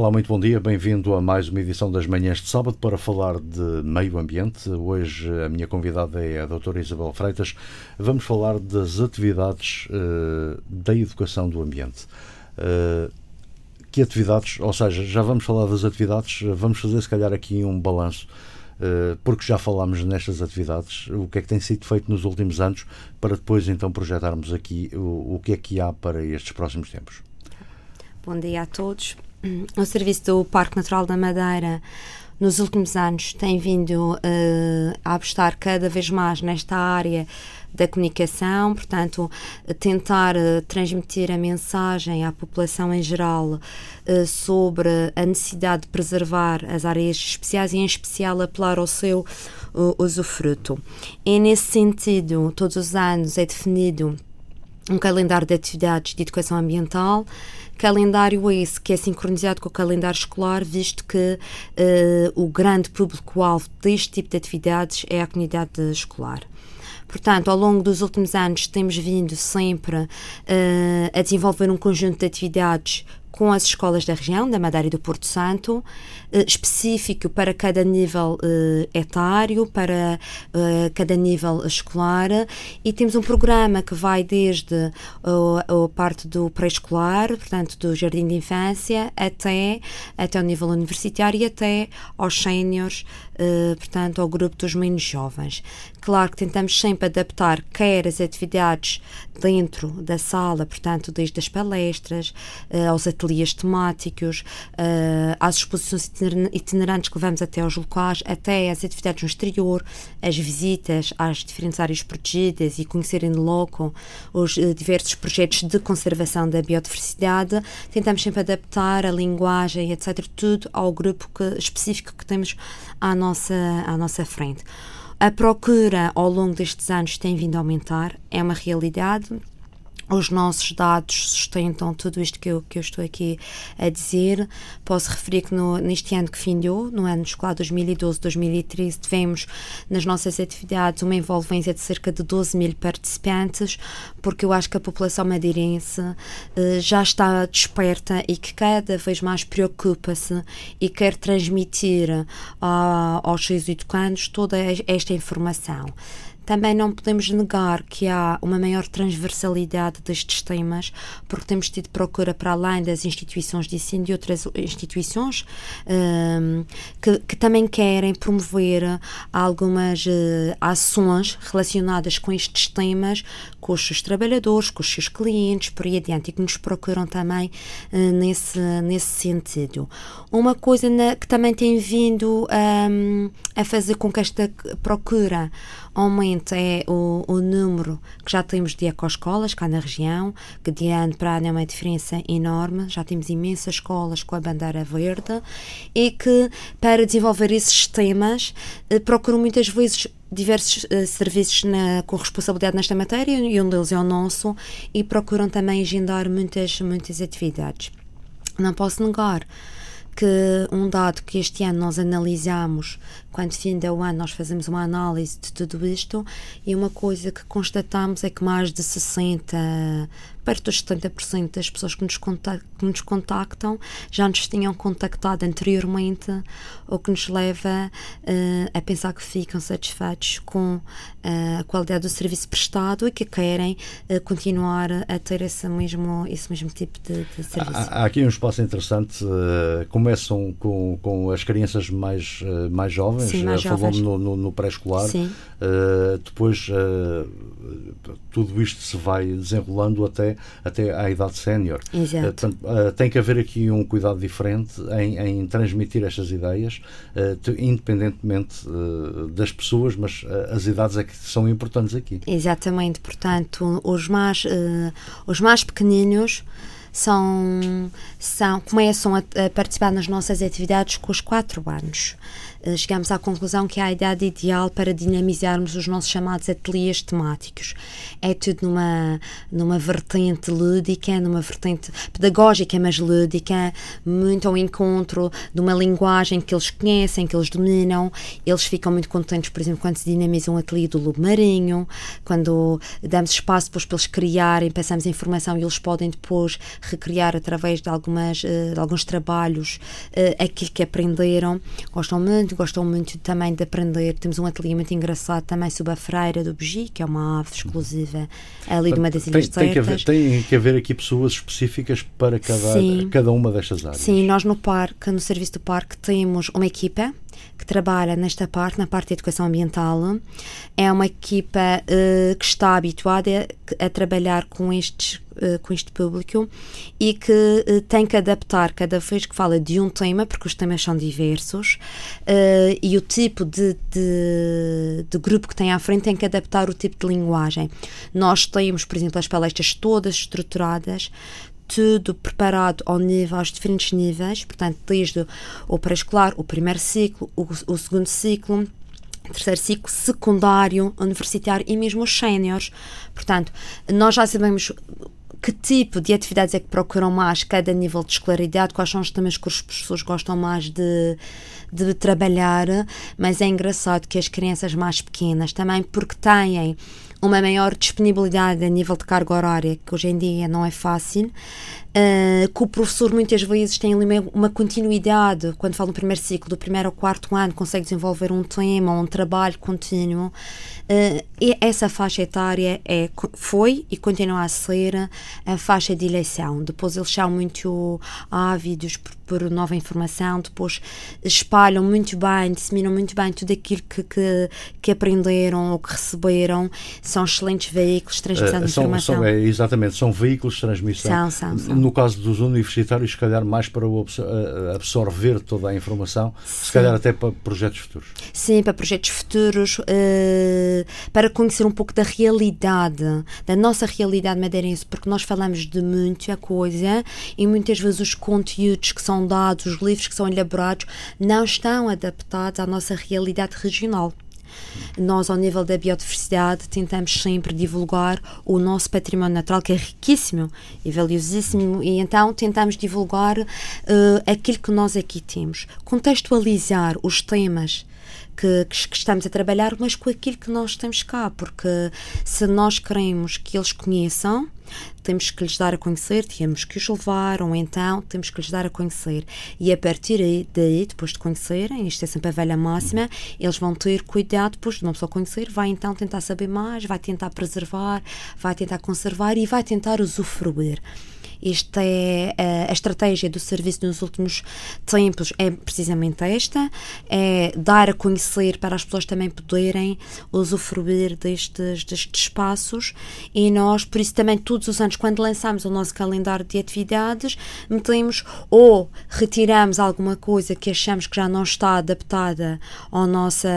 Olá, muito bom dia, bem-vindo a mais uma edição das Manhãs de Sábado para falar de meio ambiente. Hoje a minha convidada é a doutora Isabel Freitas. Vamos falar das atividades uh, da educação do ambiente. Uh, que atividades, ou seja, já vamos falar das atividades, vamos fazer se calhar aqui um balanço uh, porque já falámos nestas atividades, o que é que tem sido feito nos últimos anos, para depois então projetarmos aqui o, o que é que há para estes próximos tempos. Bom dia a todos o Serviço do Parque Natural da Madeira nos últimos anos tem vindo uh, a apostar cada vez mais nesta área da comunicação, portanto, tentar uh, transmitir a mensagem à população em geral uh, sobre a necessidade de preservar as áreas especiais e, em especial, apelar ao seu usufruto. E, nesse sentido, todos os anos é definido um calendário de atividades de educação ambiental Calendário esse que é sincronizado com o calendário escolar, visto que uh, o grande público-alvo deste tipo de atividades é a comunidade escolar. Portanto, ao longo dos últimos anos, temos vindo sempre uh, a desenvolver um conjunto de atividades com as escolas da região, da Madeira e do Porto Santo, específico para cada nível eh, etário, para eh, cada nível escolar, e temos um programa que vai desde a parte do pré-escolar, portanto, do jardim de infância, até, até o nível universitário e até aos séniores, portanto, ao grupo dos menos jovens. Claro que tentamos sempre adaptar quer as atividades dentro da sala, portanto, desde as palestras, aos ateliês temáticos, às exposições itinerantes que levamos até aos locais, até as atividades no exterior, as visitas às diferentes áreas protegidas e conhecerem de loco os uh, diversos projetos de conservação da biodiversidade. Tentamos sempre adaptar a linguagem, etc., tudo ao grupo que, específico que temos à nossa, à nossa frente. A procura ao longo destes anos tem vindo a aumentar, é uma realidade os nossos dados sustentam tudo isto que eu, que eu estou aqui a dizer. Posso referir que no, neste ano que findou, no ano escolar 2012-2013, tivemos nas nossas atividades uma envolvência de cerca de 12 mil participantes, porque eu acho que a população madeirense eh, já está desperta e que cada vez mais preocupa-se e quer transmitir uh, aos seus educandos toda esta informação. Também não podemos negar que há uma maior transversalidade destes temas, porque temos tido procura para além das instituições de ensino de outras instituições um, que, que, também querem promover algumas uh, ações relacionadas com estes temas, com os seus trabalhadores, com os seus clientes, por aí adiante, e que nos procuram também uh, nesse, nesse sentido. Uma coisa na, que também tem vindo um, a fazer com que esta procura aumente é o, o número que já temos de ecoescolas cá na região, que de ano para ano é uma diferença enorme. Já temos imensas escolas com a bandeira verde e que, para desenvolver esses temas, eh, procuram muitas vezes diversos uh, serviços na, com responsabilidade nesta matéria e um deles é o nosso e procuram também agendar muitas, muitas atividades. Não posso negar que um dado que este ano nós analisamos, quando fim do ano nós fazemos uma análise de tudo isto, e uma coisa que constatamos é que mais de 60 perto dos 70% das pessoas que nos, contactam, que nos contactam já nos tinham contactado anteriormente, o que nos leva uh, a pensar que ficam satisfeitos com uh, a qualidade do serviço prestado e que querem uh, continuar a ter esse mesmo, esse mesmo tipo de, de serviço. Há, há, aqui um espaço interessante. começam com, com as crianças mais, mais jovens, Sim, mais jovens. no, no, no pré-escolar. depois tudo isto se vai desenrolando até até à idade sénior. Exato. Uh, tem que haver aqui um cuidado diferente em, em transmitir estas ideias, uh, independentemente das pessoas, mas as idades é que são importantes aqui. Exatamente, portanto, os mais, os mais pequeninos são, são, começam a, a, participar nas nossas atividades com os 4 anos. Uh, chegamos à conclusão que é a idade ideal para dinamizarmos os nossos chamados ateliês temáticos. É tudo numa, numa vertente lúdica, numa vertente pedagógica, mas lúdica, muito ao encontro de uma linguagem que eles conhecem, que eles dominam. Eles ficam muito contentes, por exemplo, quando se dinamiza um ateliê do lobo marinho, quando damos espaço depois para eles criarem, passamos informação e eles podem depois recriar através de, algumas, uh, de alguns trabalhos uh, aquilo que aprenderam. Gostam muito, gostam muito também de aprender. Temos um ateliê muito engraçado também sobre a freira do Bugi, que é uma ave exclusiva ali de uma das ilhas tem, tem que, haver, tem que haver aqui pessoas específicas para cada, cada uma destas áreas. Sim, nós no parque, no serviço do parque, temos uma equipa que trabalha nesta parte, na parte de educação ambiental. É uma equipa uh, que está habituada a, a trabalhar com estes uh, com este público e que uh, tem que adaptar cada vez que fala de um tema, porque os temas são diversos, e o tipo de, de, de, grupo que tem à frente tem que adaptar o tipo de linguagem. Nós temos, por exemplo, as palestras todas estruturadas, tudo preparado ao nível, aos diferentes níveis, portanto, desde o pré-escolar, o primeiro ciclo, o, o segundo ciclo, terceiro ciclo, secundário, universitário e mesmo os séniores. Portanto, nós já sabemos que tipo de atividades é que procuram mais cada nível de escolaridade, quais são os temas que os professores gostam mais de, de trabalhar, mas é engraçado que as crianças mais pequenas também, porque têm uma maior disponibilidade a nível de carga horária, que hoje em dia não é fácil, uh, que o professor muitas vezes tem ali uma continuidade, quando fala no primeiro ciclo, do primeiro ao quarto ano, consegue desenvolver um tema, um trabalho contínuo. Uh, e essa faixa etária é, foi e continua a ser a faixa de eleição. Depois eles são muito ávidos por, por nova informação, depois espalham muito bem, disseminam muito bem tudo aquilo que, que, que aprenderam ou que receberam são excelentes veículos de transmissão uh, de são, informação. São, é, exatamente, são veículos de transmissão. São, são, são. No caso dos universitários, se calhar mais para eh, absorver toda a informação, Sim. se calhar até para projetos futuros. Sim, para projetos futuros, uh, para conhecer um pouco da realidade, da nossa realidade madeirense, porque nós falamos de muita coisa e muitas vezes os conteúdos que são dados, os livros que são elaborados, não estão adaptados à nossa realidade regional. Nós, ao nível da biodiversidade, tentamos sempre divulgar o nosso património natural, que é riquíssimo e valiosíssimo, e então tentamos divulgar uh, aquilo que nós aqui temos, contextualizar os temas que, que, estamos a trabalhar, mas com aquilo que nós temos cá, porque se nós queremos que eles conheçam, temos que lhes dar a conhecer, temos que os levar, ou então temos que lhes dar a conhecer. E a partir daí, depois de conhecerem, isto é sempre a velha máxima, eles vão ter cuidado, depois de uma pessoa conhecer, vai então tentar saber mais, vai tentar preservar, vai tentar conservar e vai tentar usufruir. Esta é a, a estratégia do serviço nos últimos tempos é precisamente esta, é dar a conhecer para as pessoas também poderem usufruir destes, destes espaços e nós, por isso também todos os anos, quando lançamos o nosso calendário de atividades, metemos ou retiramos alguma coisa que achamos que já não está adaptada à nossa,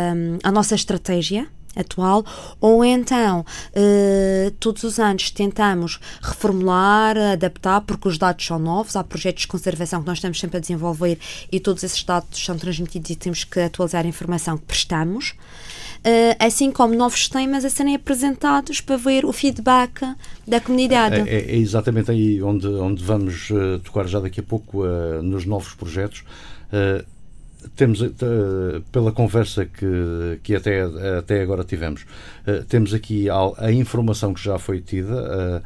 à nossa estratégia, atual, ou então uh, todos os anos tentamos reformular, adaptar, porque os dados são novos, há projetos de conservação que nós estamos sempre a desenvolver e todos esses dados são transmitidos e temos que atualizar a informação que prestamos. Uh, assim como novos temas a serem apresentados para ver o feedback da comunidade. É, é, é exatamente aí onde, onde vamos uh, tocar já daqui a pouco nos novos projetos temos, uh, pela conversa que, que até, até agora tivemos, uh, temos aqui a, a, informação que já foi tida. Uh,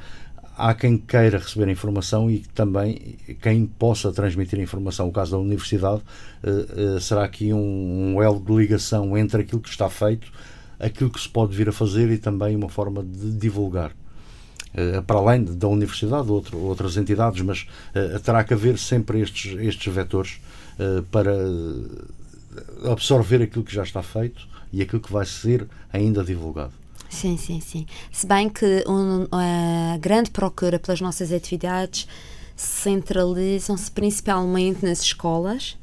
há quem queira receber informação e também quem possa transmitir informação. O caso da universidade será aqui um, um elo de ligação entre aquilo que está feito, aquilo que se pode vir a fazer e também uma forma de divulgar. Uh, para além da universidade, outras entidades, mas uh, terá que haver sempre estes, estes vetores uh, para absorver aquilo que já está feito e aquilo que vai ser ainda divulgado. Sim, sim, sim. Se bem que um, a grande procura pelas nossas atividades centralizam-se principalmente nas escolas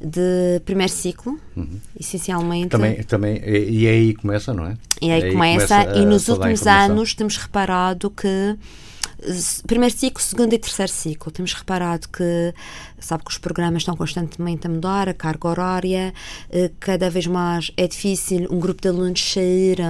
de primeiro ciclo, uhum. essencialmente. Também, também, e é aí começa, não é? E é aí, é aí começa, começa, e nos últimos anos temos reparado que primeiro ciclo, segundo e terceiro ciclo. Temos reparado que, sabe que os programas estão constantemente a mudar, a carga horária, uh, cada vez mais é difícil um grupo de alunos sair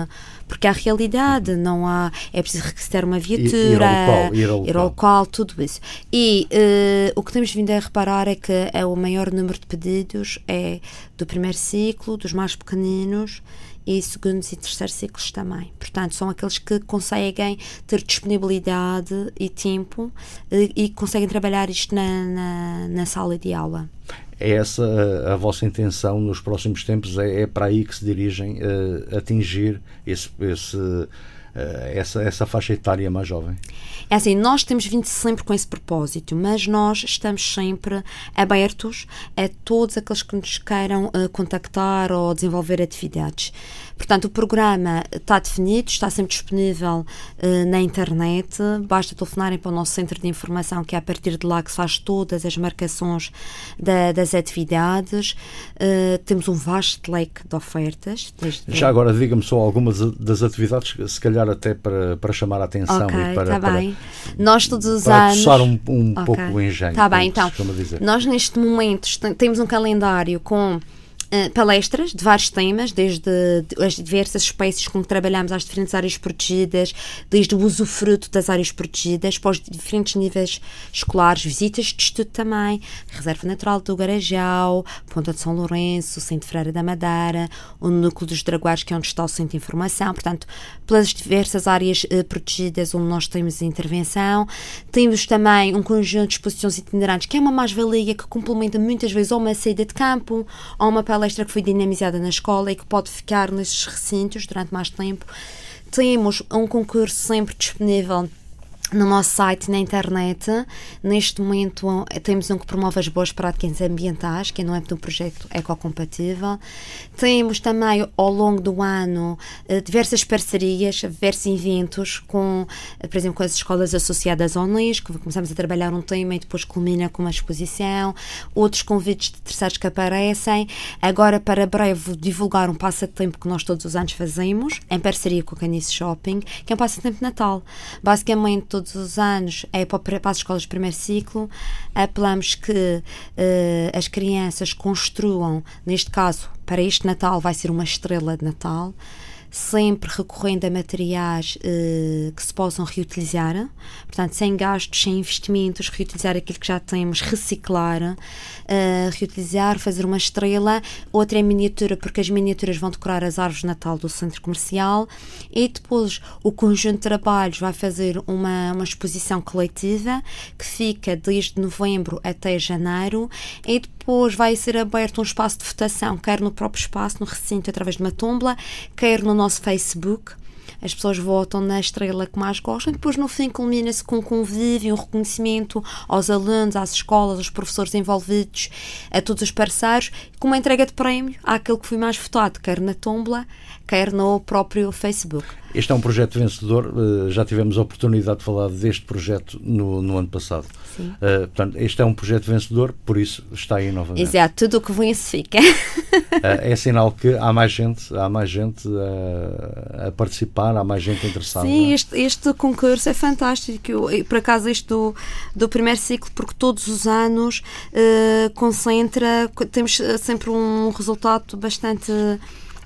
porque há realidade, não há. É preciso requisitar uma viatura, ir, ao local, ir ao local. Ir ao local tudo isso. E uh, o que temos vindo a reparar é que é o maior número de pedidos é do primeiro ciclo, dos mais pequeninos e segundos e terceiros ciclos também. Portanto, são aqueles que conseguem ter disponibilidade e tempo e, eh, e conseguem trabalhar isto na, na, na sala de aula. É essa a, a, vossa intenção nos próximos tempos? É, é para aí que se dirigem uh, atingir esse, esse, uh, essa, essa faixa etária mais jovem? É assim, nós temos vindo sempre com esse propósito, mas nós estamos sempre abertos a todos aqueles que nos queiram uh, contactar ou desenvolver atividades. Portanto, o programa está definido, está sempre disponível uh, na internet. Basta telefonarem para o nosso centro de informação, que é a partir de lá que se faz todas as marcações da, das atividades. Uh, temos um vasto leque de ofertas. Já agora, diga-me só algumas das atividades, se calhar até para, para chamar a atenção okay, e para, tá bem. Nós todos os para anos. um, um okay. pouco o engenho. Está bem, então. Nós neste momento temos um calendário com Uh, palestras de vários temas, desde as diversas espécies com que trabalhamos às diferentes áreas protegidas, desde o usufruto das áreas protegidas, para os diferentes níveis escolares, visitas de estudo também, Reserva Natural do Garajal, Ponta de São Lourenço, Centro Freira da Madeira, o Núcleo dos Draguares, que é onde está o Centro de Informação, portanto, pelas diversas áreas uh, protegidas onde nós temos intervenção. Temos também um conjunto de exposições itinerantes, que é uma mais-valia que complementa muitas vezes ou uma saída de campo, ou uma palestra que foi dinamizada na escola e que pode ficar nesses recintos durante mais tempo. Temos um concurso sempre disponível no nosso site, na internet. Neste momento temos um que promove as boas práticas ambientais, que é no âmbito do projeto Ecocompatível. Temos também, ao longo do ano, eh, diversas parcerias, diversos eventos, com, eh, por exemplo, com as escolas associadas ao Unesco. Começamos a trabalhar um tema e depois culmina com uma exposição. Outros convites de terceiros que aparecem. Agora, para breve, divulgar um passatempo que nós todos os anos fazemos, em parceria com a Canice Shopping, que é um passatempo de Natal. Basicamente, todos os anos é para, para as escolas de primeiro ciclo. Apelamos que uh, as crianças construam, neste caso, para este Natal vai ser uma estrela de Natal sempre recorrendo a materiais uh, que se possam reutilizar, portanto, sem gastos, sem investimentos, reutilizar aquilo que já temos, reciclar, uh, reutilizar, fazer uma estrela, outra é miniatura, porque as miniaturas vão decorar as árvores de Natal do centro comercial, e depois o conjunto de trabalhos vai fazer uma, uma exposição coletiva que fica desde novembro até janeiro, e depois vai ser aberto um espaço de votação, quer no próprio espaço, no recinto, através de uma tumba, quer no nosso Facebook. As pessoas votam na estrela que mais gostam depois no fim culmina-se com um convívio, um reconhecimento aos alunos, às escolas, aos professores envolvidos, a todos os parceiros, com uma entrega de prémio àquele que foi mais votado, quer na tumba, quer no próprio Facebook. Este é um projeto vencedor, eh, já tivemos a oportunidade de falar deste projeto no, no ano passado. Sim. Uh, portanto, este é um projeto vencedor, por isso está aí novamente. Exato, tudo o que vence fica. uh, é sinal que há mais gente, há mais gente a, a participar, há mais gente interessada. Sim, este, este concurso é fantástico. Eu, por acaso, este do, do primeiro ciclo, porque todos os anos uh, concentra, temos sempre um resultado bastante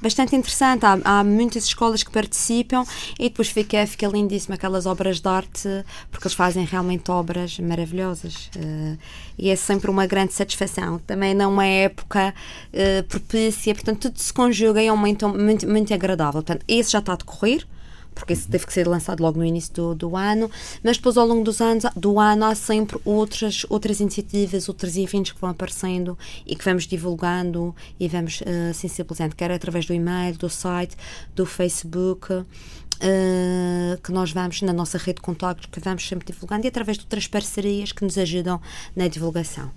bastante interessante. Há, há, muitas escolas que participam e depois fica, fica lindíssimo aquelas obras de arte, porque eles fazem realmente obras maravilhosas. Uh, e é sempre uma grande satisfação. Também não é época uh, propícia, portanto, tudo se conjuga e é um momento muito, muito agradável. Portanto, esse já está a decorrer porque isso teve que ser lançado logo no início do, do, ano, mas depois ao longo dos anos, do ano há sempre outras, outras iniciativas, outros eventos que vão aparecendo e que vamos divulgando e vamos uh, sensibilizando, quer através do e-mail, do site, do Facebook. Uh, que nós vamos na nossa rede de contactos, que vamos sempre divulgando e através de outras parcerias que nos ajudam na divulgação.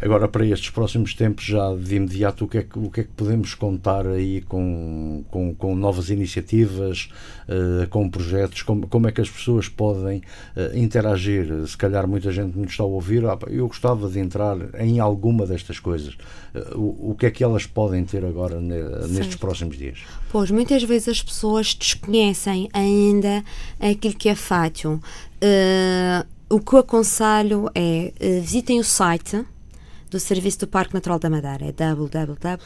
Agora, para estes próximos tempos, já de imediato, o que é que, o que, é que podemos contar aí com, com, com novas iniciativas, uh, com projetos? Como, como é que as pessoas podem uh, interagir? Se calhar muita gente nos está a ouvir, ah, eu gostava de entrar em alguma destas coisas. Uh, o, o que é que elas podem ter agora ne, nestes próximos dias? Pois, muitas vezes as pessoas desconhecem ainda aquilo que é feito. o que eu aconselho é visitem o site do Serviço do Parque Natural da Madeira, é www.pnm.pt.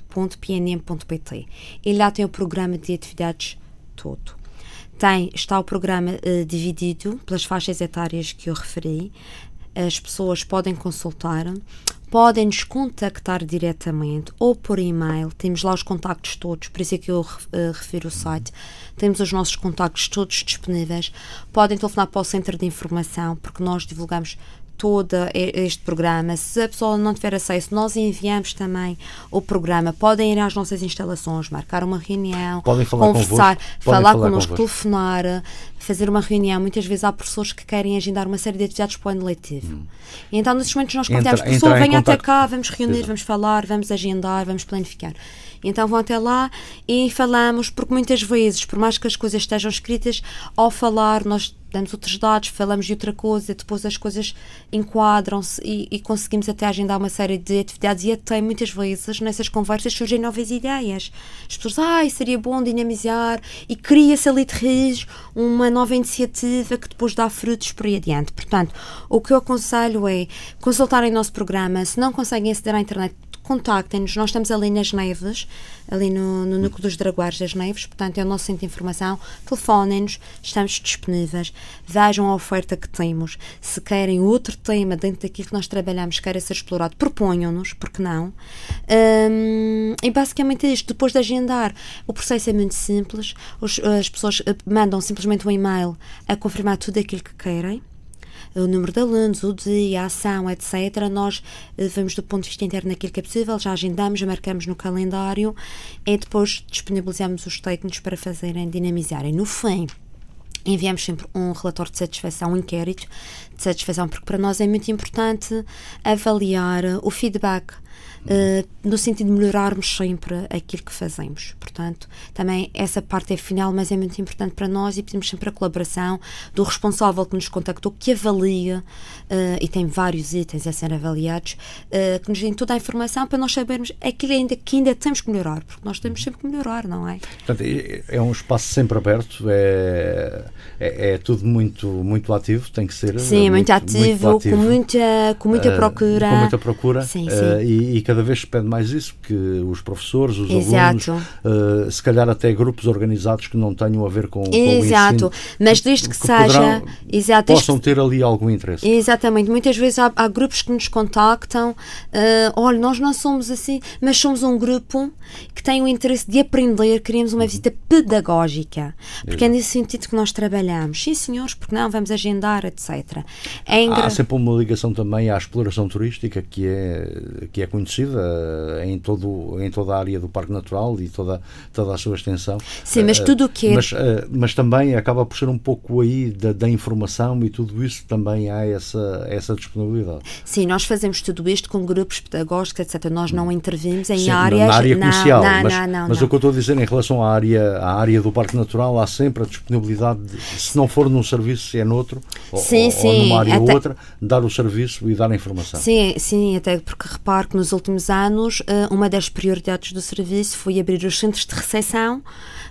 E lá tem o programa de atividades todo. Tem, está o programa uh, dividido pelas faixas etárias que eu referi. As pessoas podem consultar, podem nos contactar diretamente ou por e-mail. Temos lá os contactos todos, por isso é que eu uh, refiro o site. Temos os nossos contactos todos disponíveis. Podem telefonar para o centro de informação, porque nós divulgamos todo este programa. Se a pessoa não tiver acesso, nós enviamos também o programa. Podem ir às nossas instalações, marcar uma reunião, Podem falar conversar, falar, falar connosco, telefonar, fazer uma reunião. Muitas vezes há professores que querem agendar uma série de atividades para o ano letivo. Hum. Então, nesses momentos, nós convidamos a pessoa, venha até cá, vamos reunir, Exato. vamos falar, vamos agendar, vamos planificar. Então vão até lá e falamos, porque muitas vezes, por mais que as coisas estejam escritas, ao falar, nós damos outros dados, falamos de outra coisa, depois as coisas enquadram-se e, e, conseguimos até agendar uma série de atividades e até muitas vezes nessas conversas surgem novas ideias. As pessoas, ai, ah, seria bom dinamizar e cria-se ali de raiz uma nova iniciativa que depois dá frutos por aí adiante. Portanto, o que eu aconselho é consultarem o nosso programa, se não conseguem aceder à internet, contactem-nos. Nós estamos ali nas Neves, ali no, no núcleo dos Draguares das Neves, portanto é o nosso centro de informação. Telefonem-nos, estamos disponíveis. Vejam a oferta que temos. Se querem outro tema dentro daquilo que nós trabalhamos, queira ser explorado, proponham-nos, porque não? Um, e basicamente é isto. Depois de agendar, o processo é muito simples. Os, as pessoas eh, mandam simplesmente um e-mail a confirmar tudo aquilo que querem o número de alunos, o dia, a ação, etc. Nós eh, vamos do ponto de vista interno naquilo que é possível, já agendamos, já marcamos no calendário e depois disponibilizamos os técnicos para fazerem, dinamizarem. No fim, enviamos sempre um relatório de satisfação, um inquérito de satisfação, porque para nós é muito importante avaliar o feedback uh, no sentido de melhorarmos sempre aquilo que fazemos. Portanto, também essa parte é final, mas é muito importante para nós e pedimos sempre a colaboração do responsável que nos contactou, que avalia, uh, e tem vários itens a ser avaliados, uh, que nos dê toda a informação para nós sabermos aquilo ainda, que ainda temos que melhorar, porque nós temos sempre que melhorar, não é? Portanto, é, é um espaço sempre aberto, é, é, é, tudo muito, muito ativo, tem que ser. Sim, muito, muito ativo, muito ativo. Com, muita, com muita procura. com muita procura. Sim, sim. e, e cada vez se pede mais isso, que os professores, os Exato. alunos, uh, se calhar até grupos organizados que não tenham a ver com, com Exato. o ensino. Mas desde que, que seja. Exato, possam ter ali algum interesse. Exatamente. Muitas vezes há, há grupos que nos contactam, uh, olha, nós não somos assim, mas somos um grupo que tem o interesse de aprender, queremos uma uhum. visita pedagógica. Porque é nesse sentido que nós trabalhamos. Sim, senhores, porque não, vamos agendar, etc. É engra... Há sempre uma ligação também à exploração turística que é, que é conhecida eh, em, todo, em toda a área do Parque Natural e toda, toda a sua extensão. Sim, mas eh, tudo o que é... Mas, eh, mas também acaba por ser um pouco aí da, da informação e tudo isso também há essa, essa disponibilidade. Sim, nós fazemos tudo isto com grupos pedagógicos, etc. Nós não intervimos em Sim, áreas... Na área comercial, não, mas, não, não, mas o que eu estou a dizer em relação à área, à área do Parque Natural, há sempre a disponibilidade, de, se não for num serviço, é noutro, sim, ou, sim, ou numa área até... ou outra, dar o serviço e dar a informação. Sim, sim, até porque reparo que nos últimos anos, eh, uma das prioridades do serviço foi abrir os centros de recepção,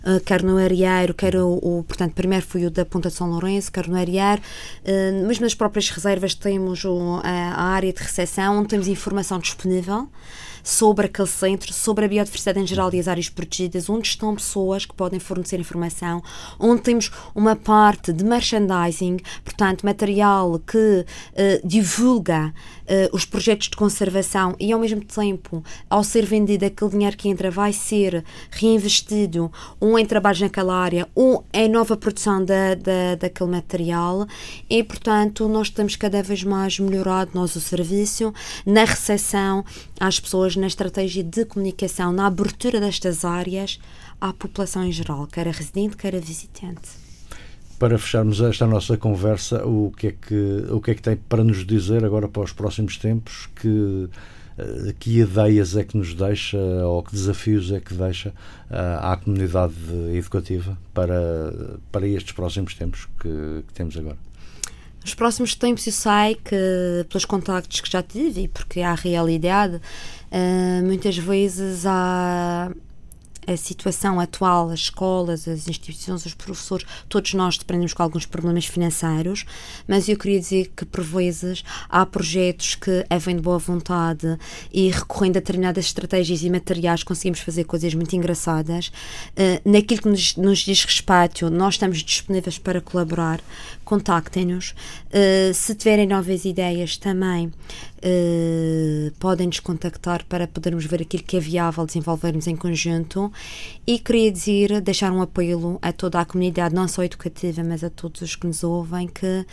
eh, quer no Arieiro, quer o, o, portanto, primeiro foi o da Ponta de São Lourenço, quer no Arieiro, eh, mas nas próprias reservas temos a área de recepção, onde temos informação disponível sobre aquele centro, sobre a biodiversidade em geral e as áreas protegidas, onde estão pessoas que podem fornecer informação, onde temos uma parte de merchandising, portanto, material que uh, divulga uh, os projetos de conservação e, ao mesmo tempo, ao ser vendido, aquele dinheiro que entra vai ser reinvestido ou em trabalhos naquela área ou em nova produção da, da, daquele material e, portanto, nós temos cada vez mais melhorado nós o serviço na recepção às pessoas, na estratégia de comunicação, na abertura destas áreas à população em geral, quer a residente, quer a visitante para fecharmos esta nossa conversa, o que é que, o que, é que tem para nos dizer agora para os próximos tempos que Uh, que ideias é que nos deixa ou que desafios é que deixa uh, à comunidade educativa para, para estes próximos tempos que, que temos agora? Nos próximos tempos eu sei que, pelos contactos que já tive, e porque há realidade, uh, muitas vezes há a situação atual, as escolas, as instituições, os professores, todos nós dependemos com alguns problemas financeiros, mas eu queria dizer que, por vezes, há projetos que, havendo boa vontade e recorrendo a determinadas estratégias e materiais, conseguimos fazer coisas muito engraçadas. Uh, naquilo que nos, nos, diz respeito, nós estamos disponíveis para colaborar, contactem-nos. Uh, se tiverem novas ideias também, Uh, podem nos contactar para podermos ver aquilo que é viável desenvolvermos em conjunto e queria dizer, deixar um apelo a toda a comunidade, não só educativa, mas a todos os que nos ouvem, que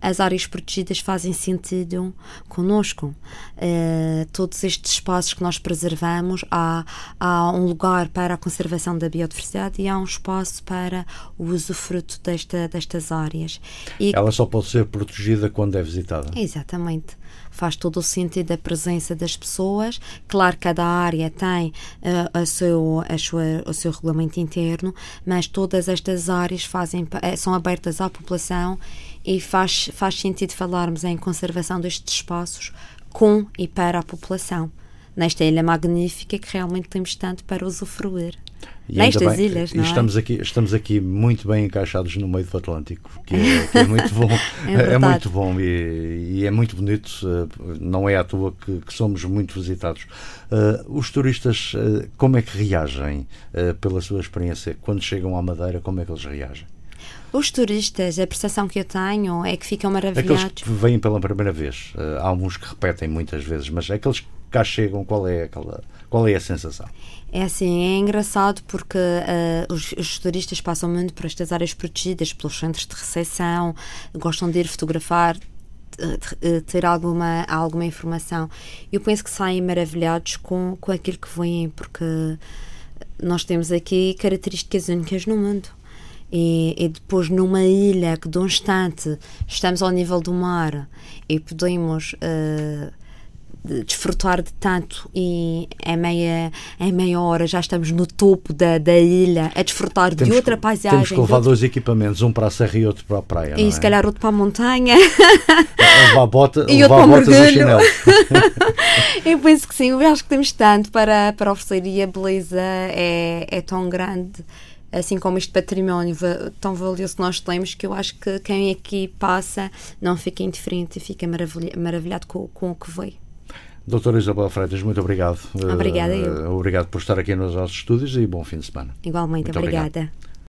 as áreas protegidas fazem sentido conosco. Uh, todos estes espaços que nós preservamos, há, há um lugar para a conservação da biodiversidade e há um espaço para o usufruto desta, destas áreas. E Ela só pode ser protegida quando é visitada. Exatamente faz todo o sentido a presença das pessoas. Claro, cada área tem uh, a seu, a sua, o seu regulamento interno, mas todas estas áreas fazem, eh, são abertas à população e faz, faz sentido falarmos em conservação destes espaços com e para a população. Nesta ilha magnífica que realmente temos tanto para usufruir. E Nestas bem, ilhas, não é? estamos é? Aqui, estamos aqui muito bem encaixados no meio do Atlântico, que é, que é muito bom. é, é, muito bom e, e, é muito bonito. Eh, não é à toa que, que somos muito visitados. Uh, os turistas, uh, como é que reagem uh, pela sua experiência? Quando chegam à Madeira, como é que eles reagem? Os turistas, a percepção que eu tenho é que ficam maravilhados. Aqueles que vêm pela primeira vez, há alguns que repetem muitas vezes, mas aqueles que cá chegam, qual é, aquela, qual é a sensação? É assim, é engraçado porque uh, os, os, turistas passam muito por estas áreas protegidas, pelos centros de recepção, gostam de ir fotografar, ter alguma, alguma informação. Eu penso que saem maravilhados com, com aquilo que vêm, porque nós temos aqui características únicas no mundo e, e, depois numa ilha que de um instante estamos ao nível do mar e podemos uh, desfrutar de tanto e em meia, em meia hora já estamos no topo da, da ilha a desfrutar temos de outra que, paisagem. Temos que levar outro... dois equipamentos, um para a serra e outro para a praia. E é? se calhar outro para a montanha. levar, bota, e levar botas e chinelos. eu penso que sim, eu acho que temos tanto para, para oferecer e a beleza é, é tão grande assim como este património tão valioso que nós temos, que eu acho que quem aqui passa não fica indiferente e fica maravilhado com, com o que veio. Doutora Isabel Freitas, muito obrigado. Obrigada. Uh, obrigado por estar aqui nos nossos estúdios e bom fim de semana. Igualmente, muito obrigada. Obrigado.